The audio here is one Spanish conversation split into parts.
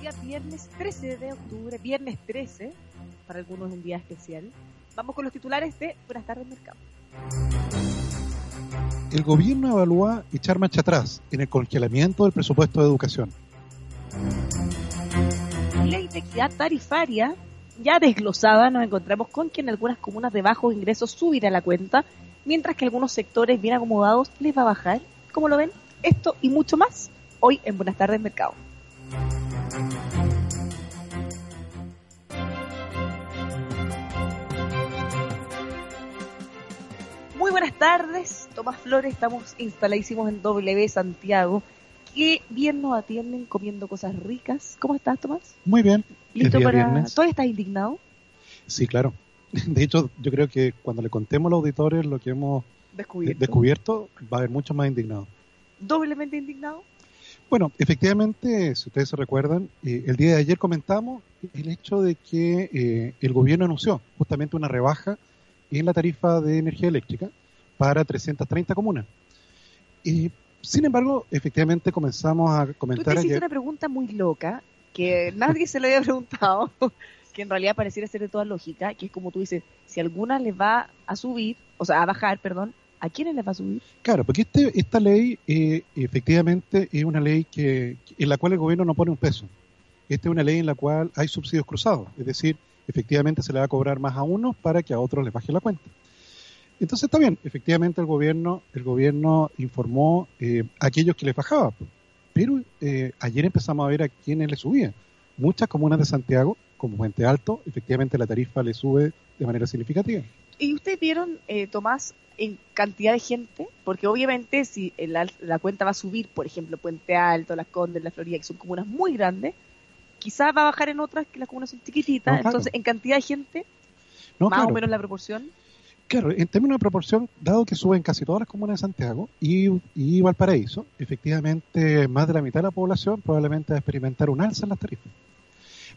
Día viernes 13 de octubre, viernes 13, para algunos un día especial. Vamos con los titulares de Buenas tardes Mercado. El gobierno evalúa echar marcha atrás en el congelamiento del presupuesto de educación. Ley de equidad tarifaria ya desglosada, nos encontramos con que en algunas comunas de bajos ingresos subirá la cuenta, mientras que algunos sectores bien acomodados les va a bajar. ¿Cómo lo ven? Esto y mucho más hoy en Buenas tardes Mercado. Muy buenas tardes, Tomás Flores, estamos instaladísimos en W Santiago. Qué bien nos atienden comiendo cosas ricas. ¿Cómo estás, Tomás? Muy bien. ¿Listo para...? viernes. ¿Todavía estás indignado? Sí, claro. De hecho, yo creo que cuando le contemos a los auditores lo que hemos Descubierto. descubierto, va a haber mucho más indignados. ¿Doblemente indignado? Bueno, efectivamente, si ustedes se recuerdan, eh, el día de ayer comentamos el hecho de que eh, el gobierno anunció justamente una rebaja en la tarifa de energía eléctrica para 330 comunas. Y, sin embargo, efectivamente comenzamos a Tú te comentar hiciste ayer. una pregunta muy loca que nadie se lo había preguntado, que en realidad pareciera ser de toda lógica, que es como tú dices, si alguna les va a subir, o sea, a bajar, perdón, ¿a quiénes les va a subir? Claro, porque este, esta ley eh, efectivamente es una ley que, en la cual el gobierno no pone un peso. Esta es una ley en la cual hay subsidios cruzados, es decir, efectivamente se le va a cobrar más a unos para que a otros les baje la cuenta. Entonces está bien, efectivamente el gobierno, el gobierno informó eh, a aquellos que les bajaba, pero eh, ayer empezamos a ver a quienes le subía. Muchas comunas de Santiago, como Puente Alto, efectivamente la tarifa le sube de manera significativa. ¿Y ustedes vieron, eh, Tomás, en cantidad de gente? Porque obviamente si la, la cuenta va a subir, por ejemplo, Puente Alto, Las Condes, La Florida, que son comunas muy grandes, quizás va a bajar en otras que las comunas son chiquititas, No, claro. entonces en cantidad de gente, No, más claro. o menos la proporción. Claro, en términos de proporción, dado que suben casi todas las comunas de Santiago y, y Valparaíso, efectivamente más de la mitad de la población probablemente va a experimentar un alza en las tarifas.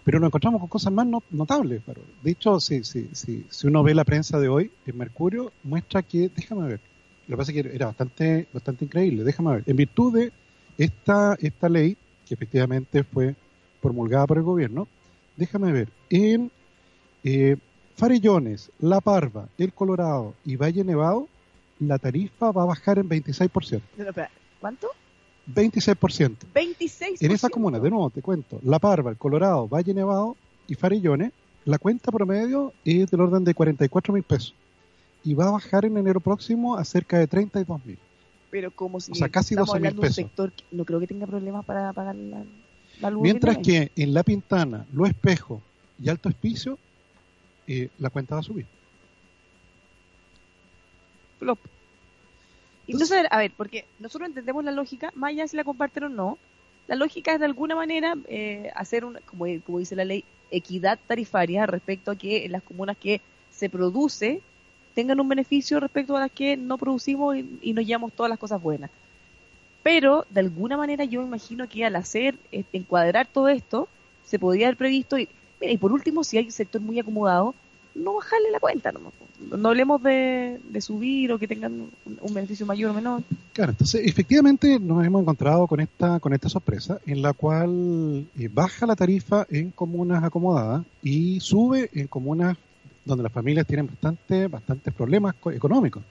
Pero nos encontramos con cosas más no- notables. Paro. De hecho, si, si, si, si uno ve la prensa de hoy, en Mercurio muestra que, déjame ver, lo que pasa es que era bastante, bastante increíble, déjame ver, en virtud de esta, esta ley, que efectivamente fue promulgada por el gobierno, déjame ver, en eh, Farellones, La Parva, El Colorado y Valle Nevado, la tarifa va a bajar en 26%. No, no, espera, ¿Cuánto? 26%. 26%. En esa comuna, de nuevo te cuento, La Parva, El Colorado, Valle Nevado y Farellones, la cuenta promedio es del orden de 44 mil pesos. Y va a bajar en enero próximo a cerca de 32 mil. Pero como si O sea, casi estamos 12.000 hablando de un sector que no creo que tenga problemas para pagar la, la luz. Mientras que en La Pintana, Los Espejos y Alto Espicio, eh, la cuenta va a subir. Plop. Entonces, a ver, porque nosotros entendemos la lógica, más allá si la comparten o no, la lógica es de alguna manera eh, hacer, una, como, como dice la ley, equidad tarifaria respecto a que en las comunas que se produce tengan un beneficio respecto a las que no producimos y, y nos llevamos todas las cosas buenas. Pero, de alguna manera, yo me imagino que al hacer, eh, encuadrar todo esto, se podría haber previsto, y, mira, y por último, si hay un sector muy acomodado, no bajarle la cuenta, no, no hablemos de, de subir o que tengan un, beneficio mayor o menor. Claro, entonces efectivamente nos hemos encontrado con esta, con esta sorpresa en la cual eh, baja la tarifa en comunas acomodadas y sube en comunas donde las familias tienen bastante, bastantes problemas co- económicos.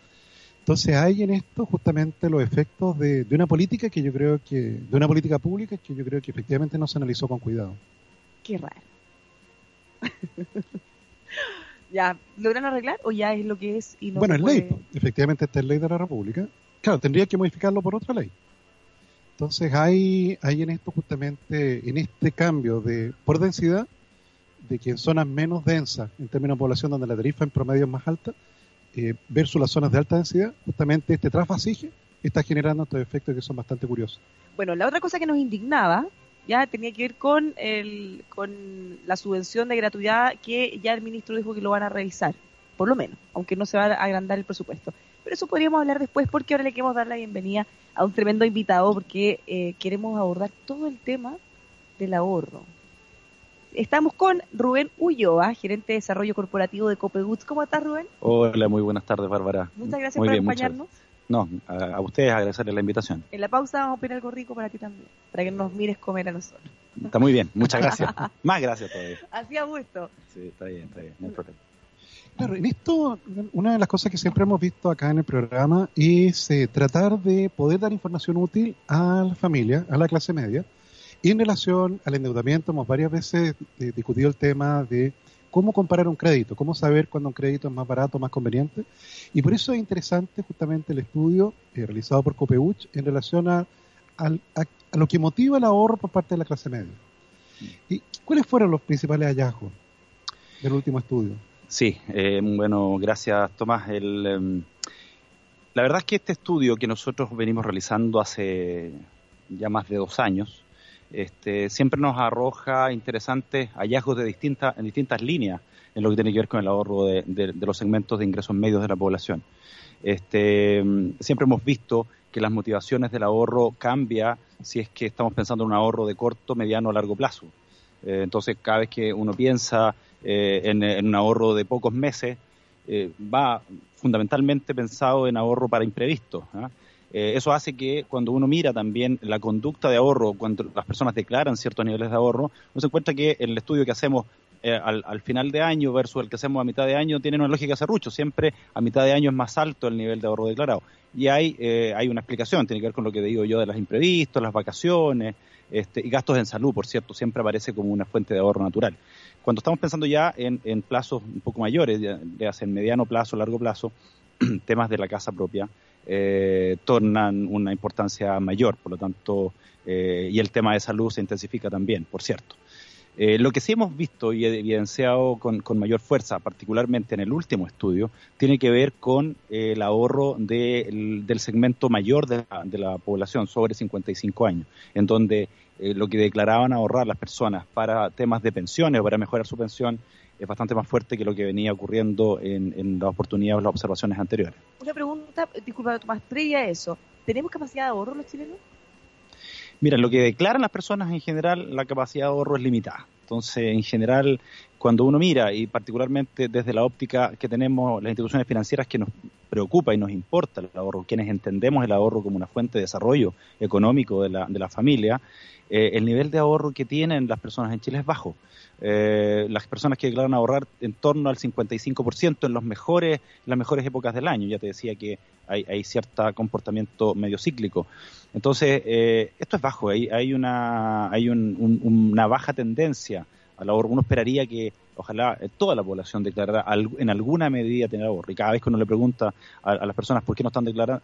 Entonces hay en esto justamente los efectos de, de una política que yo creo que, de una política pública que yo creo que efectivamente no se analizó con cuidado. Qué raro. ya, ¿logran arreglar o ya es lo que es y no bueno, es ley, puede- po. efectivamente esta es ley de la República. Claro, tendría que modificarlo por otra ley. Entonces hay, hay en esto justamente, en este cambio de por densidad, de que en zonas menos densas, en términos de población donde la tarifa en promedio es más alta, eh, versus las zonas de alta densidad, justamente este trasvasije está generando estos efectos que son bastante curiosos. Bueno, la otra cosa que nos indignaba ya tenía que ver con el con la subvención de gratuidad que ya el ministro dijo que lo van a revisar, por lo menos, aunque no se va a agrandar el presupuesto. Pero eso podríamos hablar después porque ahora le queremos dar la bienvenida a un tremendo invitado porque eh, queremos abordar todo el tema del ahorro. Estamos con Rubén Ulloa, gerente de desarrollo corporativo de Copegoods. ¿Cómo estás, Rubén? Hola, muy buenas tardes, Bárbara. Muchas gracias Muy por bien, acompañarnos. No, a, ustedes agradecerles la invitación. En la pausa vamos a pedir algo rico para ti también, para que nos mires comer a nosotros. Está muy bien, muchas gracias. Más gracias todavía. Hacía gusto. Sí, está bien, está bien, no hay problema. Claro, en esto, una de las cosas que siempre hemos visto acá en el programa es eh, tratar de poder dar información útil a la familia, a la clase media, y en relación al endeudamiento hemos varias veces eh, discutido el tema de cómo comparar un crédito, cómo saber cuándo un crédito es más barato, más conveniente. Y por eso es interesante justamente el estudio eh, realizado por Copeuch en relación a, lo que motiva el ahorro por parte de la clase media. ¿Y cuáles fueron los principales hallazgos del último estudio? Sí, eh, bueno, gracias Tomás. Em, la verdad es que este estudio que nosotros venimos realizando hace ya más de dos años, este, siempre nos arroja interesantes hallazgos de distintas, en distintas líneas en lo que tiene que ver con el ahorro de, los segmentos de ingresos medios de la población. Este, siempre hemos visto que las motivaciones del ahorro cambia si es que estamos pensando en un ahorro de corto, mediano o largo plazo. Eh, entonces, cada vez que uno piensa eh, en, un ahorro de pocos meses, eh, va fundamentalmente pensado en ahorro para imprevistos. Eh, eso hace que cuando uno mira también la conducta de ahorro, cuando las personas declaran ciertos niveles de ahorro, uno se encuentra que el estudio que hacemos eh, al, final de año versus el que hacemos a mitad de año tiene una lógica cerrucho. Siempre a mitad de año es más alto el nivel de ahorro declarado. Y hay, eh, hay una explicación, tiene que ver con lo que digo yo de los imprevistos, las vacaciones este, y gastos en salud, por cierto, siempre aparece como una fuente de ahorro natural. Cuando estamos pensando ya en, plazos un poco mayores, ya, ya sea en mediano plazo, largo plazo, temas de la casa propia, eh, tornan una importancia mayor, por lo tanto, eh, y el tema de salud se intensifica también, por cierto. Eh, lo que sí hemos visto y evidenciado con, mayor fuerza, particularmente en el último estudio, tiene que ver con el ahorro del segmento mayor de la, población, sobre 55 años, en donde lo que declaraban ahorrar las personas para temas de pensiones o para mejorar su pensión es bastante más fuerte que lo que venía ocurriendo en, en las oportunidades o las observaciones anteriores. Una pregunta, disculpa Tomás, previa a eso, ¿tenemos capacidad de ahorro los chilenos? Mira, lo que declaran las personas en general, la capacidad de ahorro es limitada. Entonces, en general, cuando uno mira, y particularmente desde la óptica que tenemos las instituciones financieras que nos preocupa y nos importa el ahorro, quienes entendemos el ahorro como una fuente de desarrollo económico de la, de la familia, eh, el nivel de ahorro que tienen las personas en Chile es bajo. Eh, las personas que declaran ahorrar en torno al 55% en los mejores, las mejores épocas del año. Ya te decía que hay, hay cierto comportamiento medio cíclico. Entonces, eh, esto es bajo, hay, hay, una, hay una baja tendencia al ahorro. Uno esperaría que ojalá eh, toda la población declarara en alguna medida tener ahorro. Y cada vez que uno le pregunta a, las personas por qué no están declarando,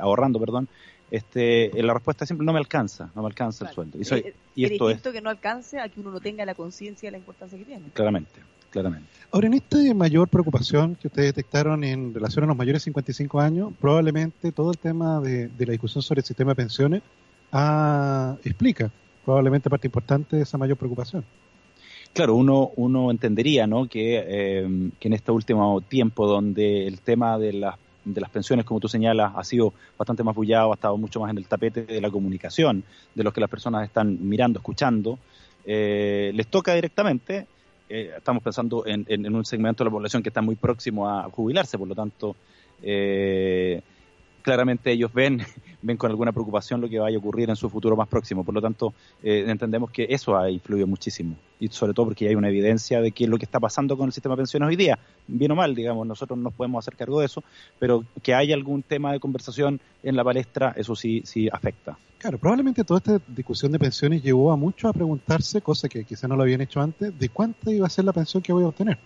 ahorrando, perdón, este, la respuesta siempre no me alcanza, no me alcanza el sueldo. Y, eh, y esto es que no alcance a que uno no tenga la conciencia de la importancia que tiene. Claramente, claramente. Ahora, en esta mayor preocupación que ustedes detectaron en relación a los mayores de 55 años, probablemente todo el tema de, la discusión sobre el sistema de pensiones ah, explica probablemente parte importante de esa mayor preocupación. Claro, uno, uno entendería ¿no? que, eh, que en este último tiempo donde el tema de las de las pensiones, como tú señalas, ha sido bastante más bullado, ha estado mucho más en el tapete de la comunicación, de los que las personas están mirando, escuchando, eh, les toca directamente. Eh, estamos pensando en, un segmento de la población que está muy próximo a jubilarse, por lo tanto, eh, claramente ellos ven, ven con alguna preocupación lo que vaya a ocurrir en su futuro más próximo. Por lo tanto, eh, entendemos que eso ha influido muchísimo. Y sobre todo porque hay una evidencia de qué es lo que está pasando con el sistema de pensiones hoy día. Bien o mal, digamos, nosotros nos podemos hacer cargo de eso, pero que haya algún tema de conversación en la palestra, eso sí, sí afecta. Claro, probablemente toda esta discusión de pensiones llevó a muchos a preguntarse, cosa que quizá no lo habían hecho antes, de cuánta iba a ser la pensión que voy a obtener.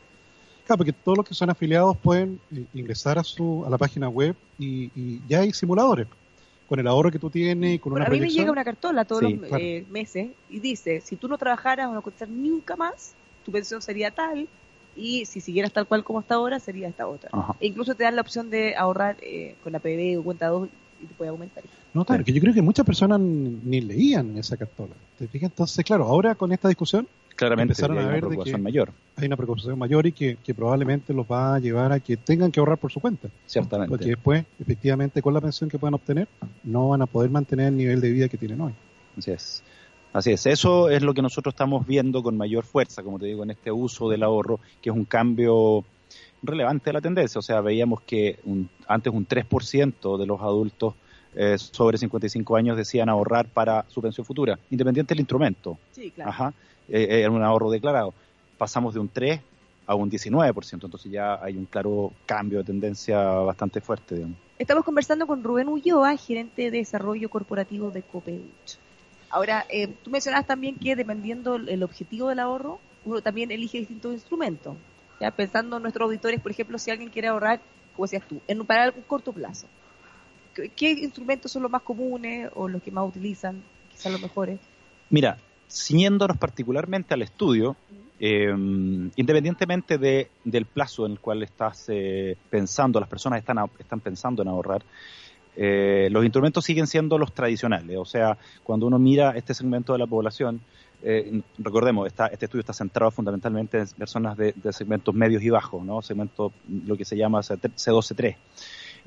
Claro, porque todos los que son afiliados pueden eh, ingresar a su a la página web y, ya hay simuladores con el ahorro que tú tienes y con una A mí me llega una cartola todos los eh, meses y dice, si tú no trabajaras o no costar nunca más, tu pensión sería tal y si siguieras tal cual como hasta ahora, sería esta otra. E incluso te dan la opción de ahorrar eh, con la PB o cuenta 2 y te puede aumentar. No, claro, que yo creo que muchas personas ni leían esa cartola. ¿Te fijas? Entonces, claro, ahora con esta discusión claramente hay una preocupación mayor. Hay una preocupación mayor y que, probablemente los va a llevar a que tengan que ahorrar por su cuenta. Ciertamente. Porque después, efectivamente, con la pensión que puedan obtener, no van a poder mantener el nivel de vida que tienen hoy. Así es. Así es, eso es lo que nosotros estamos viendo con mayor fuerza, como te digo, en este uso del ahorro, que es un cambio relevante de la tendencia. O sea, veíamos que un, antes un 3% de los adultos eh, sobre 55 años decían ahorrar para su pensión futura, independiente del instrumento. Sí, claro. Ajá, era un ahorro declarado. Pasamos de un 3 a un 19%, entonces ya hay un claro cambio de tendencia bastante fuerte. Digamos. Estamos conversando con Rubén Ulloa, gerente de desarrollo corporativo de Copeuch. Ahora, eh, tú mencionabas también que dependiendo el objetivo del ahorro, uno también elige distintos instrumentos. Ya pensando en nuestros auditores, por ejemplo, si alguien quiere ahorrar, como decías tú, en, para un corto plazo, ¿qué, ¿qué, instrumentos son los más comunes o los que más utilizan, quizás los mejores? Mira, ciñéndonos particularmente al estudio, eh, independientemente de, del plazo en el cual estás eh, pensando, las personas están, están pensando en ahorrar, eh, los instrumentos siguen siendo los tradicionales. O sea, cuando uno mira este segmento de la población, recordemos, está, este estudio está centrado fundamentalmente en personas de, segmentos medios y bajos, ¿no? Segmento, lo que se llama C2C3.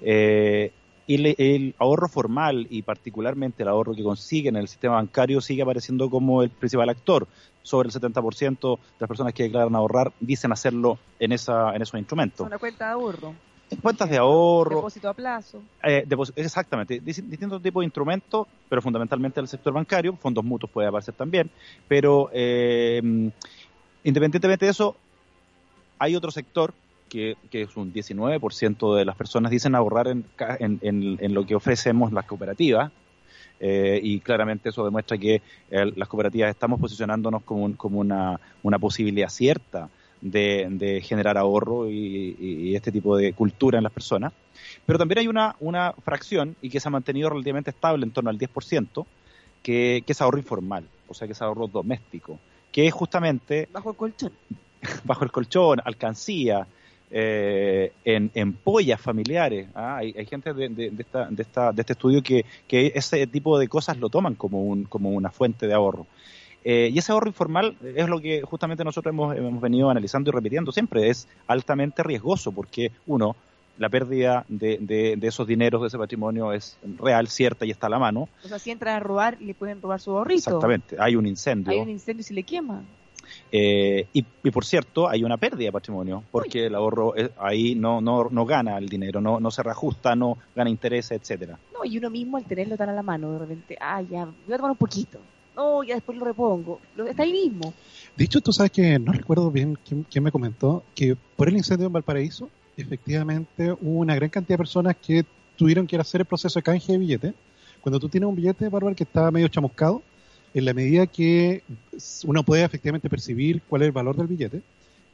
Eh, y le, el ahorro formal y particularmente el ahorro que consiguen en el sistema bancario sigue apareciendo como el principal actor. Sobre el 70% de las personas que declaran ahorrar dicen hacerlo en, esa, en esos instrumentos. Una cuenta de ahorro. Cuentas de ahorro. Depósito a plazo. Eh, exactamente. Distintos tipos de instrumentos, pero fundamentalmente el sector bancario. Fondos mutuos puede aparecer también. Pero eh, independientemente de eso, hay otro sector que, que, es un 19% de las personas dicen ahorrar en, en, en, en lo que ofrecemos las cooperativas. Eh, y claramente eso demuestra que eh, las cooperativas estamos posicionándonos como, un, como una, una, posibilidad cierta de, de generar ahorro y, y, este tipo de cultura en las personas. Pero también hay una, una fracción y que se ha mantenido relativamente estable en torno al 10%, que, que es ahorro informal, o sea que es ahorro doméstico, que es justamente... Bajo el colchón. bajo el colchón, alcancía, eh, en, en, pollas familiares. ¿ah? Hay, hay, gente de, de, de, esta, de, esta, de este estudio que, que, ese tipo de cosas lo toman como, un, como una fuente de ahorro. Eh, y ese ahorro informal es lo que justamente nosotros hemos, hemos venido analizando y repitiendo siempre. Es altamente riesgoso porque, uno, la pérdida de, de, de, esos dineros, de ese patrimonio es real, cierta y está a la mano. O sea, si entran a robar, le pueden robar su ahorrito. Exactamente, hay un incendio. Hay un incendio y se le quema. Eh, y, y, por cierto, hay una pérdida de patrimonio, porque Uy. el ahorro es, ahí no, no, no gana el dinero, no, no se reajusta, no gana intereses, etcétera. No, y uno mismo al tenerlo tan a la mano, de repente, ah, ya, voy a tomar un poquito. No, ya después lo repongo. Lo, está ahí mismo. De hecho, tú sabes que no recuerdo bien quién, quién me comentó que por el incendio en Valparaíso, efectivamente hubo una gran cantidad de personas que tuvieron que ir a hacer el proceso de canje de billete. Cuando tú tienes un billete, Bárbara, que está medio chamuscado, en la medida que uno puede efectivamente percibir cuál es el valor del billete,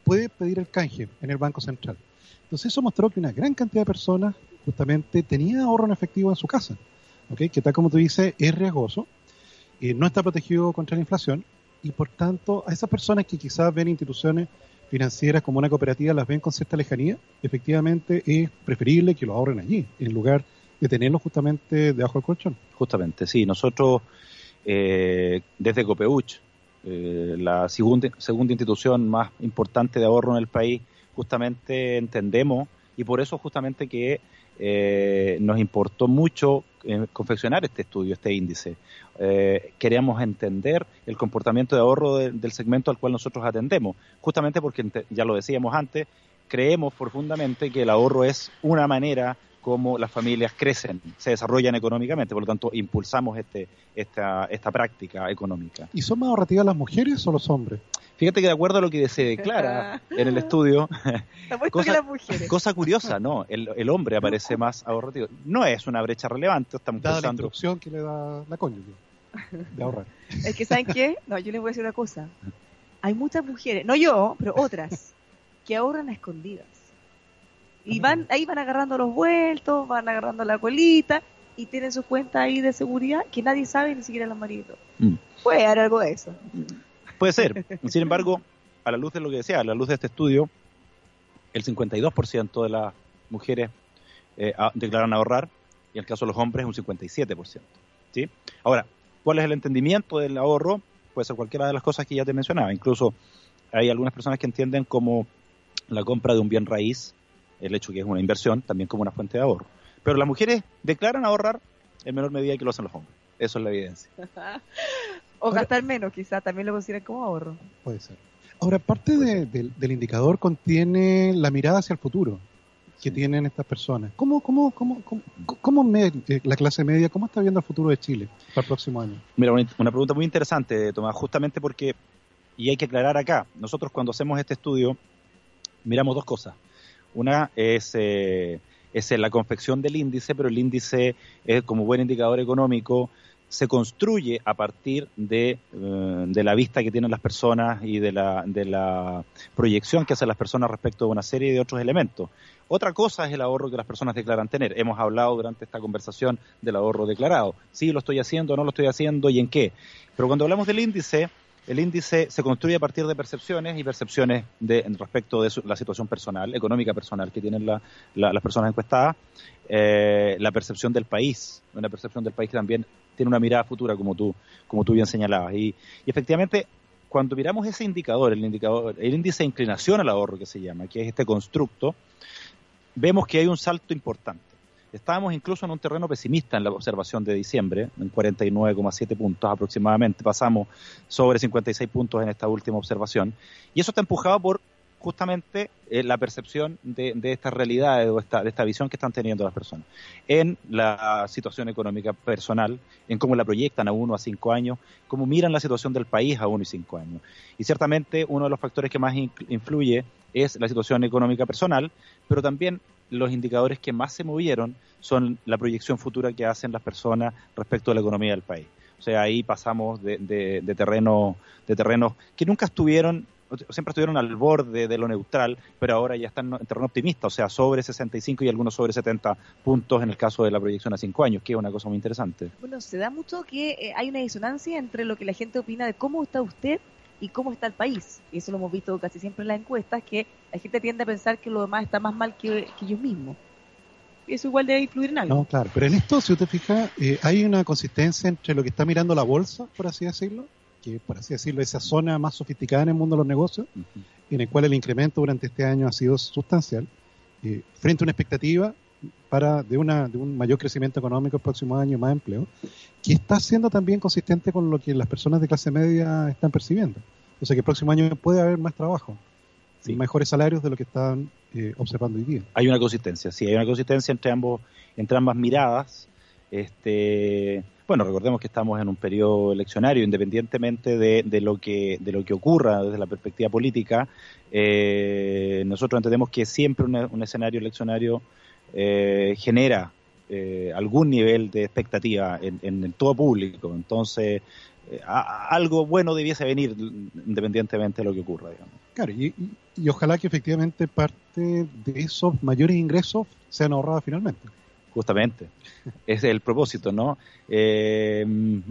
puede pedir el canje en el Banco Central. Entonces eso mostró que una gran cantidad de personas justamente tenía ahorro en efectivo en su casa, ¿okay? que tal como tú dices es riesgoso, eh, no está protegido contra la inflación y por tanto a esas personas que quizás ven instituciones financieras como una cooperativa las ven con cierta lejanía, efectivamente es preferible que lo ahorren allí en lugar de tenerlo justamente debajo del colchón. Justamente, sí, nosotros eh, desde Copeuch, eh, la segunda, institución más importante de ahorro en el país, justamente entendemos y por eso justamente que eh, nos importó mucho eh, confeccionar este estudio, este índice. Eh, queríamos entender el comportamiento de ahorro de, del segmento al cual nosotros atendemos, justamente porque, ya lo decíamos antes, creemos profundamente que el ahorro es una manera cómo las familias crecen, se desarrollan económicamente, por lo tanto impulsamos este, esta, esta práctica económica. ¿Y son más ahorrativas las mujeres o los hombres? Fíjate que de acuerdo a lo que se declara en el estudio, cosa, cosa, curiosa, ¿no? El, el, hombre aparece más ahorrativo. No es una brecha relevante, estamos Dada pensando... la instrucción que le da la cónyuge de ahorrar. Es que, ¿saben qué? No, yo les voy a decir una cosa. Hay muchas mujeres, no yo, pero otras, que ahorran a escondidas. Y van, ahí van agarrando los vueltos, van agarrando la colita y tienen sus cuentas ahí de seguridad que nadie sabe, ni siquiera los maridos. Mm. Puede haber algo de eso. Puede ser. Sin embargo, a la luz de lo que decía, a la luz de este estudio, el 52% de las mujeres eh, declaran ahorrar y en el caso de los hombres un 57%. ¿sí? Ahora, ¿cuál es el entendimiento del ahorro? Puede ser cualquiera de las cosas que ya te mencionaba. Incluso hay algunas personas que entienden como la compra de un bien raíz el hecho que es una inversión, también como una fuente de ahorro. Pero las mujeres declaran ahorrar en menor medida que lo hacen los hombres. Eso es la evidencia. o gastar menos, quizás, también lo consideran como ahorro. Puede ser. Ahora, parte del indicador contiene la mirada hacia el futuro que tienen estas personas. ¿Cómo, cómo, cómo, cómo, eh, la clase media, cómo está viendo el futuro de Chile para el próximo año? Mira, una, pregunta muy interesante, Tomás, justamente porque, y hay que aclarar acá, nosotros cuando hacemos este estudio miramos dos cosas. Una es, eh, es la confección del índice, pero el índice es como buen indicador económico se construye a partir de, eh, de, la vista que tienen las personas y de la, de la proyección que hacen las personas respecto de una serie de otros elementos. Otra cosa es el ahorro que las personas declaran tener. Hemos hablado durante esta conversación del ahorro declarado. Sí, lo estoy haciendo, no lo estoy haciendo y en qué. Pero cuando hablamos del índice, el índice se construye a partir de percepciones y percepciones de, respecto de la situación personal, económica personal que tienen las personas encuestadas, eh, la percepción del país, una percepción del país que también tiene una mirada futura, como tú, como tú bien señalabas. Y, y efectivamente, cuando miramos ese indicador, el indicador, el índice de inclinación al ahorro que se llama, que es este constructo, vemos que hay un salto importante. Estábamos incluso en un terreno pesimista en la observación de diciembre, en 49,7 puntos aproximadamente. Pasamos sobre 56 puntos en esta última observación. Y eso está empujado por justamente eh, la percepción de, de esta realidad o esta, de esta visión que están teniendo las personas en la situación económica personal, en cómo la proyectan a uno a cinco años, cómo miran la situación del país a uno y cinco años. Y ciertamente uno de los factores que más influye es la situación económica personal, pero también los indicadores que más se movieron son la proyección futura que hacen las personas respecto a la economía del país. O sea, ahí pasamos de, de, terrenos de terrenos que nunca estuvieron siempre estuvieron al borde de lo neutral, pero ahora ya están en terreno optimista, o sea, sobre 65 y algunos sobre 70 puntos en el caso de la proyección a cinco años, que es una cosa muy interesante. Bueno, se da mucho que eh, hay una disonancia entre lo que la gente opina de cómo está usted y cómo está el país. Y eso lo hemos visto casi siempre en las encuestas, que la gente tiende a pensar que lo demás está más mal que, ellos mismos. Y eso igual debe influir en algo. No, claro, pero en esto, si usted fija, eh, hay una consistencia entre lo que está mirando la bolsa, por así decirlo, que por así decirlo, esa zona más sofisticada en el mundo de los negocios, en el cual el incremento durante este año ha sido sustancial, eh, frente a una expectativa para de, una, de un mayor crecimiento económico el próximo año, más empleo, que está siendo también consistente con lo que las personas de clase media están percibiendo. O sea que el próximo año puede haber más trabajo, y mejores salarios de lo que están eh, observando hoy día. Hay una consistencia, sí, hay una consistencia entre ambos, entre ambas miradas. Este, bueno, recordemos que estamos en un periodo eleccionario, independientemente de, lo que de lo que ocurra desde la perspectiva política, eh, nosotros entendemos que siempre un, escenario eleccionario eh, genera eh, algún nivel de expectativa en, todo público. Entonces, algo bueno debiese venir independientemente de lo que ocurra. Digamos. Claro, y, y ojalá que efectivamente parte de esos mayores ingresos sean ahorrados finalmente justamente. es el propósito, ¿no? Eh,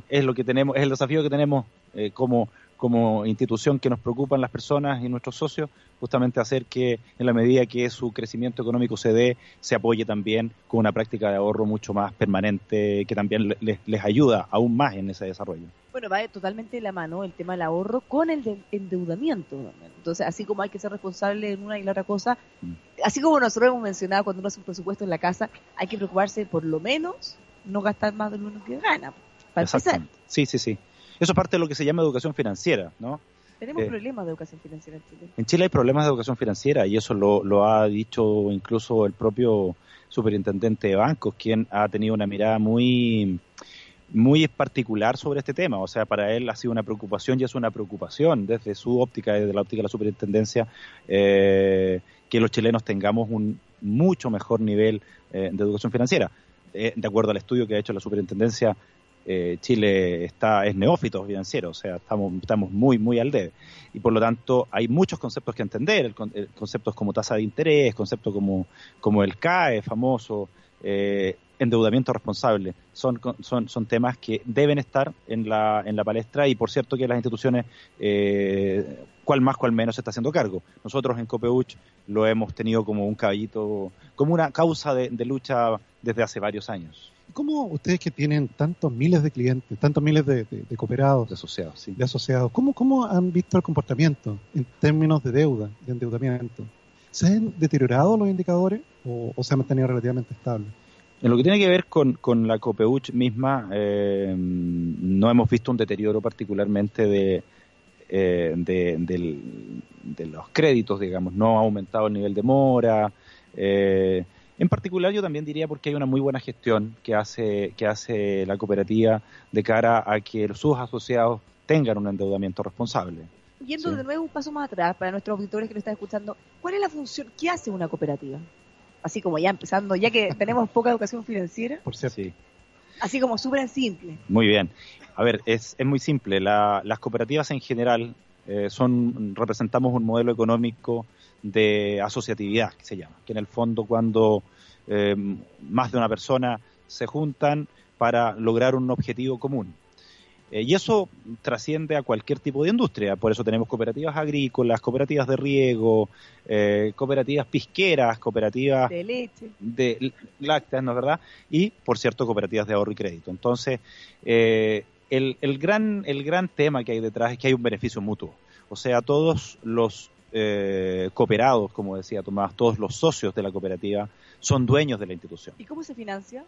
es lo que tenemos, es el desafío que tenemos eh, como, como institución que nos preocupan las personas y nuestros socios, justamente hacer que en la medida que su crecimiento económico se dé, se apoye también con una práctica de ahorro mucho más permanente que también les, les ayuda aún más en ese desarrollo. Bueno, va totalmente de la mano el tema del ahorro con el endeudamiento. Entonces, así como hay que ser responsable en una y la otra cosa, mm. así como nosotros hemos mencionado cuando uno hace un presupuesto en la casa, hay que preocuparse por lo menos no gastar más de lo que gana. Para empezar. Sí, sí, sí. Eso es parte de lo que se llama educación financiera, ¿no? Tenemos eh, problemas de educación financiera en Chile. En Chile hay problemas de educación financiera y eso lo, lo ha dicho incluso el propio superintendente de bancos, quien ha tenido una mirada muy muy particular sobre este tema. O sea, para él ha sido una preocupación y es una preocupación desde su óptica, desde la óptica de la superintendencia, eh, que los chilenos tengamos un mucho mejor nivel eh, de educación financiera. de acuerdo al estudio que ha hecho la superintendencia, eh, Chile está es neófito financiero, o sea, estamos, estamos muy, muy al debe. Y por lo tanto, hay muchos conceptos que entender, conceptos como tasa de interés, conceptos como, como el CAE famoso, eh, endeudamiento responsable, son, son, son temas que deben estar en la, en la palestra y por cierto que las instituciones, eh, cual más, cual menos, se está haciendo cargo. Nosotros en Copeuch lo hemos tenido como un caballito, como una causa de lucha desde hace varios años. ¿Cómo ustedes que tienen tantos miles de clientes, tantos miles de, cooperados, de asociados, de asociados ¿cómo, ¿cómo han visto el comportamiento en términos de deuda, de endeudamiento? ¿Se han deteriorado los indicadores o, se han mantenido relativamente estables? En lo que tiene que ver con, la COPEUCH misma, eh, no hemos visto un deterioro particularmente de, eh, de, los créditos, digamos, no ha aumentado el nivel de mora. Eh, en particular, yo también diría porque hay una muy buena gestión que hace, que hace la cooperativa de cara a que sus asociados tengan un endeudamiento responsable. Yendo de nuevo un paso más atrás para nuestros auditores que nos están escuchando, ¿cuál es la función, qué hace una cooperativa? Así como ya empezando, ya que tenemos poca educación financiera. Por cierto. Sí. Así como súper simple. Muy bien. A ver, es, es muy simple. las cooperativas en general eh, son representamos un modelo económico de asociatividad, que se llama, que en el fondo cuando eh, más de una persona se juntan para lograr un objetivo común. Eh, y eso trasciende a cualquier tipo de industria. Por eso tenemos cooperativas agrícolas, cooperativas de riego, eh, cooperativas pisqueras, cooperativas de leche, de lácteas, ¿no es verdad? Y, por cierto, cooperativas de ahorro y crédito. Entonces, el, el, gran, el gran tema que hay detrás es que hay un beneficio mutuo. O sea, todos los eh, cooperados, como decía Tomás, todos los socios de la cooperativa son dueños de la institución. ¿Y cómo se financia?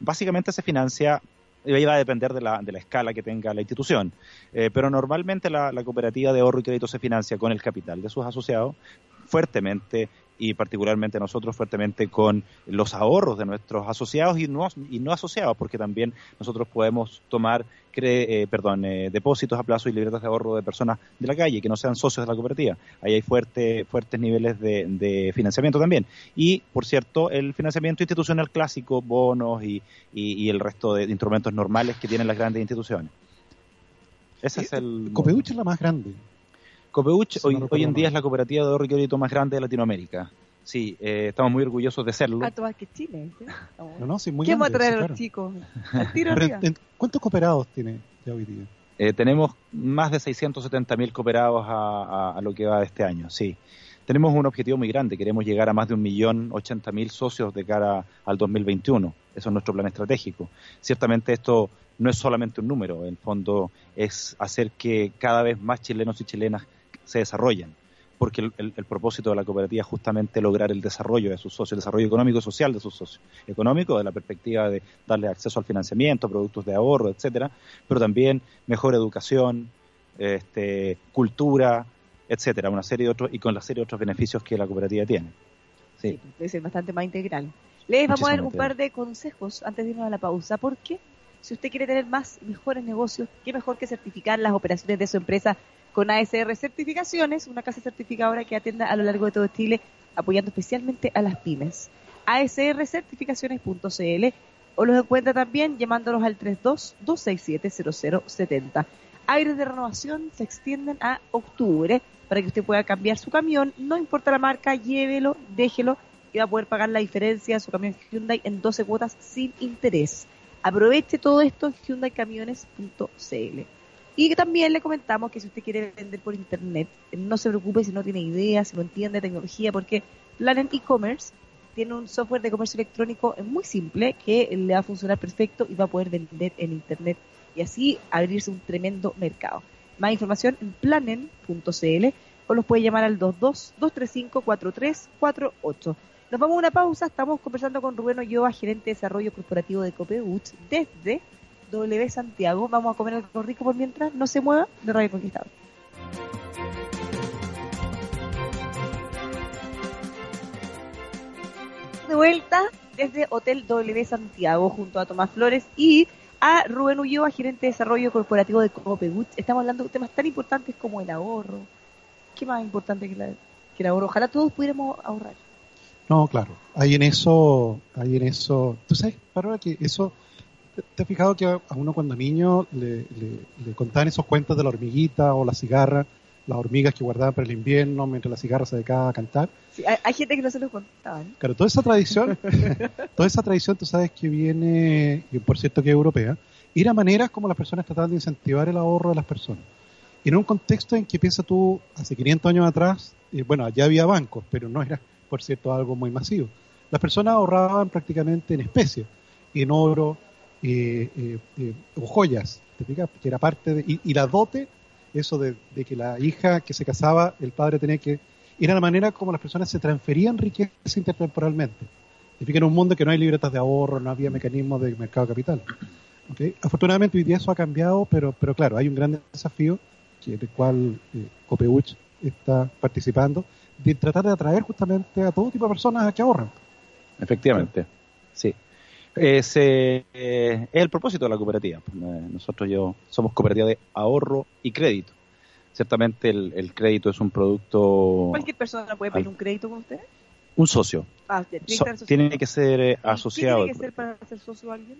Básicamente se financia, y va a depender de la, de la escala que tenga la institución, eh, pero normalmente la, la cooperativa de ahorro y crédito se financia con el capital de sus asociados, fuertemente y particularmente nosotros fuertemente con los ahorros de nuestros asociados y no, y no asociados, porque también nosotros podemos tomar eh, perdón, eh, depósitos a plazo y libretas de ahorro de personas de la calle que no sean socios de la cooperativa. Ahí hay fuerte, fuertes niveles de, financiamiento también. Y, por cierto, el financiamiento institucional clásico, bonos y, y, el resto de instrumentos normales que tienen las grandes instituciones. Ese es el... Copeuch es la más grande. Copeuch hoy, hoy en día es la cooperativa de ahorro y crédito más grande de Latinoamérica. Sí, eh, estamos muy orgullosos de serlo. Ah, todas que Chile. ¿sí? No, no, sí, muy ¿Qué vamos a traer a los chicos? ¿Cuántos cooperados tiene ya hoy día? Eh, tenemos más de 670 mil cooperados a, lo que va de este año, sí. Tenemos un objetivo muy grande, queremos llegar a más de un millón ochenta mil socios de cara al 2021. Eso es nuestro plan estratégico. Ciertamente esto no es solamente un número, en el fondo es hacer que cada vez más chilenos y chilenas se desarrollen, porque el, propósito de la cooperativa es justamente lograr el desarrollo de sus socios, el desarrollo económico y social de sus socios. Económico, de la perspectiva de darle acceso al financiamiento, productos de ahorro, etcétera, pero también mejor educación, este, cultura, etcétera, una serie de otros, y con la serie de otros beneficios que la cooperativa tiene. Sí, puede ser bastante más integral. Les vamos a dar un par de consejos antes de irnos a la pausa, porque si usted quiere tener más y mejores negocios, qué mejor que certificar las operaciones de su empresa con ASR Certificaciones, una casa certificadora que atienda a lo largo de todo Chile, apoyando especialmente a las pymes. asrcertificaciones.cl o los encuentra también llamándolos al 32-267-0070. Aires de renovación se extienden a octubre para que usted pueda cambiar su camión, no importa la marca, llévelo, déjelo y va a poder pagar la diferencia de su camión Hyundai en 12 cuotas sin interés. Aproveche todo esto en hyundaicamiones.cl. Y también le comentamos que si usted quiere vender por internet, no se preocupe si no tiene idea, si no entiende tecnología, porque Planet e-commerce tiene un software de comercio electrónico muy simple que le va a funcionar perfecto y va a poder vender en internet y así abrirse un tremendo mercado. Más información en planen.cl o los puede llamar al 22 235 4348. Nos vamos a una pausa, estamos conversando con Rubén Olloa, gerente de desarrollo corporativo de Copeuch desde W Santiago. Vamos a comer algo rico por mientras. No se mueva de Radio Conquistador. De vuelta desde Hotel W Santiago junto a Tomás Flores y a Rubén Ulloa, gerente de desarrollo corporativo de Copeuch. Estamos hablando de temas tan importantes como el ahorro. ¿Qué más importante que, el ahorro? Ojalá todos pudiéramos ahorrar. No, claro. Hay en eso, hay en eso. Tú sabes, Parola, que eso ¿Te has fijado que a uno cuando niño le, le, contaban esos cuentos de la hormiguita o la cigarra, las hormigas que guardaban para el invierno mientras la cigarra se dedicaba a cantar? Sí, hay, gente que no se lo contaban. Claro, toda esa tradición, toda esa tradición tú sabes que viene, y por cierto que es europea, era maneras como las personas trataban de incentivar el ahorro de las personas. Y en un contexto en que piensa tú, hace 500 años atrás, eh, bueno, ya había bancos, pero no era, por cierto, algo muy masivo. Las personas ahorraban prácticamente en especie, en oro, eh, eh, eh, joyas, que era parte de, y, la dote, eso de, que la hija que se casaba, el padre tenía que, era la manera como las personas se transferían riqueza intertemporalmente. Significa en un mundo que no hay libretas de ahorro, no había mecanismos de mercado capital. Afortunadamente hoy día eso ha cambiado, pero, pero claro, hay un gran desafío que el cual eh, Copeuch está participando, de tratar de atraer justamente a todo tipo de personas a que ahorren. Efectivamente, sí. Eh, es el propósito de la cooperativa. Nosotros yo somos cooperativa de ahorro y crédito. Ciertamente el, crédito es un producto... ¿Cualquier persona puede pedir un crédito con usted? Un socio. Ah, tiene que ser asociado. ¿Tiene que ser para ser socio alguien?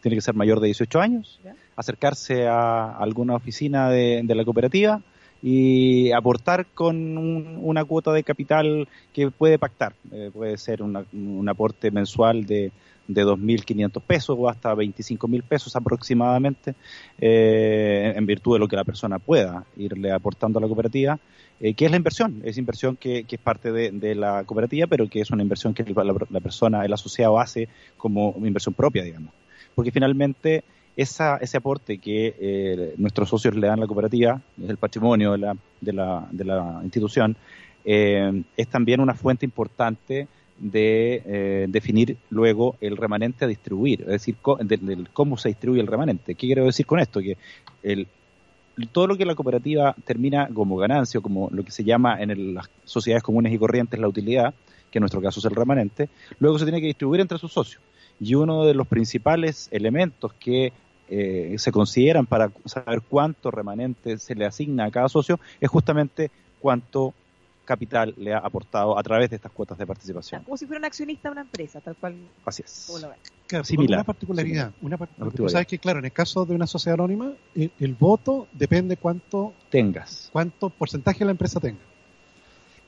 Tiene que ser mayor de 18 años, acercarse a alguna oficina de, la cooperativa y aportar con una cuota de capital que puede pactar. Eh, puede ser un aporte mensual de de 2.500 pesos o hasta 25.000 pesos aproximadamente, eh, en virtud de lo que la persona pueda irle aportando a la cooperativa, eh, que es la inversión, es inversión que, es parte de, la cooperativa, pero que es una inversión que la, persona, el asociado hace como inversión propia, digamos. Porque finalmente esa, ese aporte que eh, nuestros socios le dan a la cooperativa, es el patrimonio de la, de de institución, es también una fuente importante de eh, definir luego el remanente a distribuir, es decir, cómo se distribuye el remanente. ¿Qué quiero decir con esto? Que todo lo que la cooperativa termina como ganancia, como lo que se llama en las sociedades comunes y corrientes la utilidad, que en nuestro caso es el remanente, luego se tiene que distribuir entre sus socios. Y uno de los principales elementos que eh, se consideran para saber cuánto remanente se le asigna a cada socio es justamente cuánto capital le ha aportado a través de estas cuotas de participación. como si fuera un accionista de una empresa, tal cual. Así es. Claro, Similar. Una particularidad. Una Tú sabes que, claro, en el caso de una sociedad anónima, el, voto depende cuánto tengas, cuánto porcentaje la empresa tenga.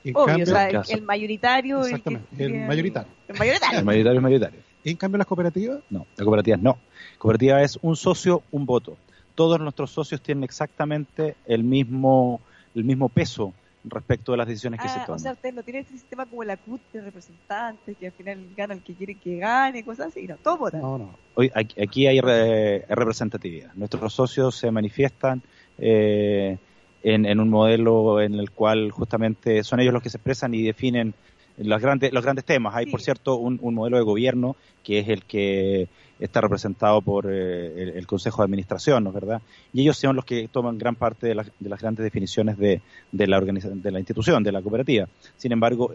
En Obvio, o sea, el, mayoritario. Exactamente, el, mayoritario. El mayoritario. el mayoritario es mayoritario. En cambio, las cooperativas. No, las cooperativas no. Cooperativa es un socio, un voto. Todos nuestros socios tienen exactamente el mismo, el mismo peso respecto de las decisiones que se toman. O sea, usted no tiene ese sistema como la CUT de representantes, que al final gana el que quiere que gane, cosas así, no, todo votan. No, no. Hoy, aquí, hay representatividad. Nuestros socios se manifiestan eh, en, un modelo en el cual justamente son ellos los que se expresan y definen los grandes, los grandes temas. Hay, por cierto, un, modelo de gobierno que es el que está representado por eh, el, Consejo de Administración, ¿no es verdad? Y ellos son los que toman gran parte de, de las grandes definiciones de, de la organización, de la institución, de la cooperativa. Sin embargo,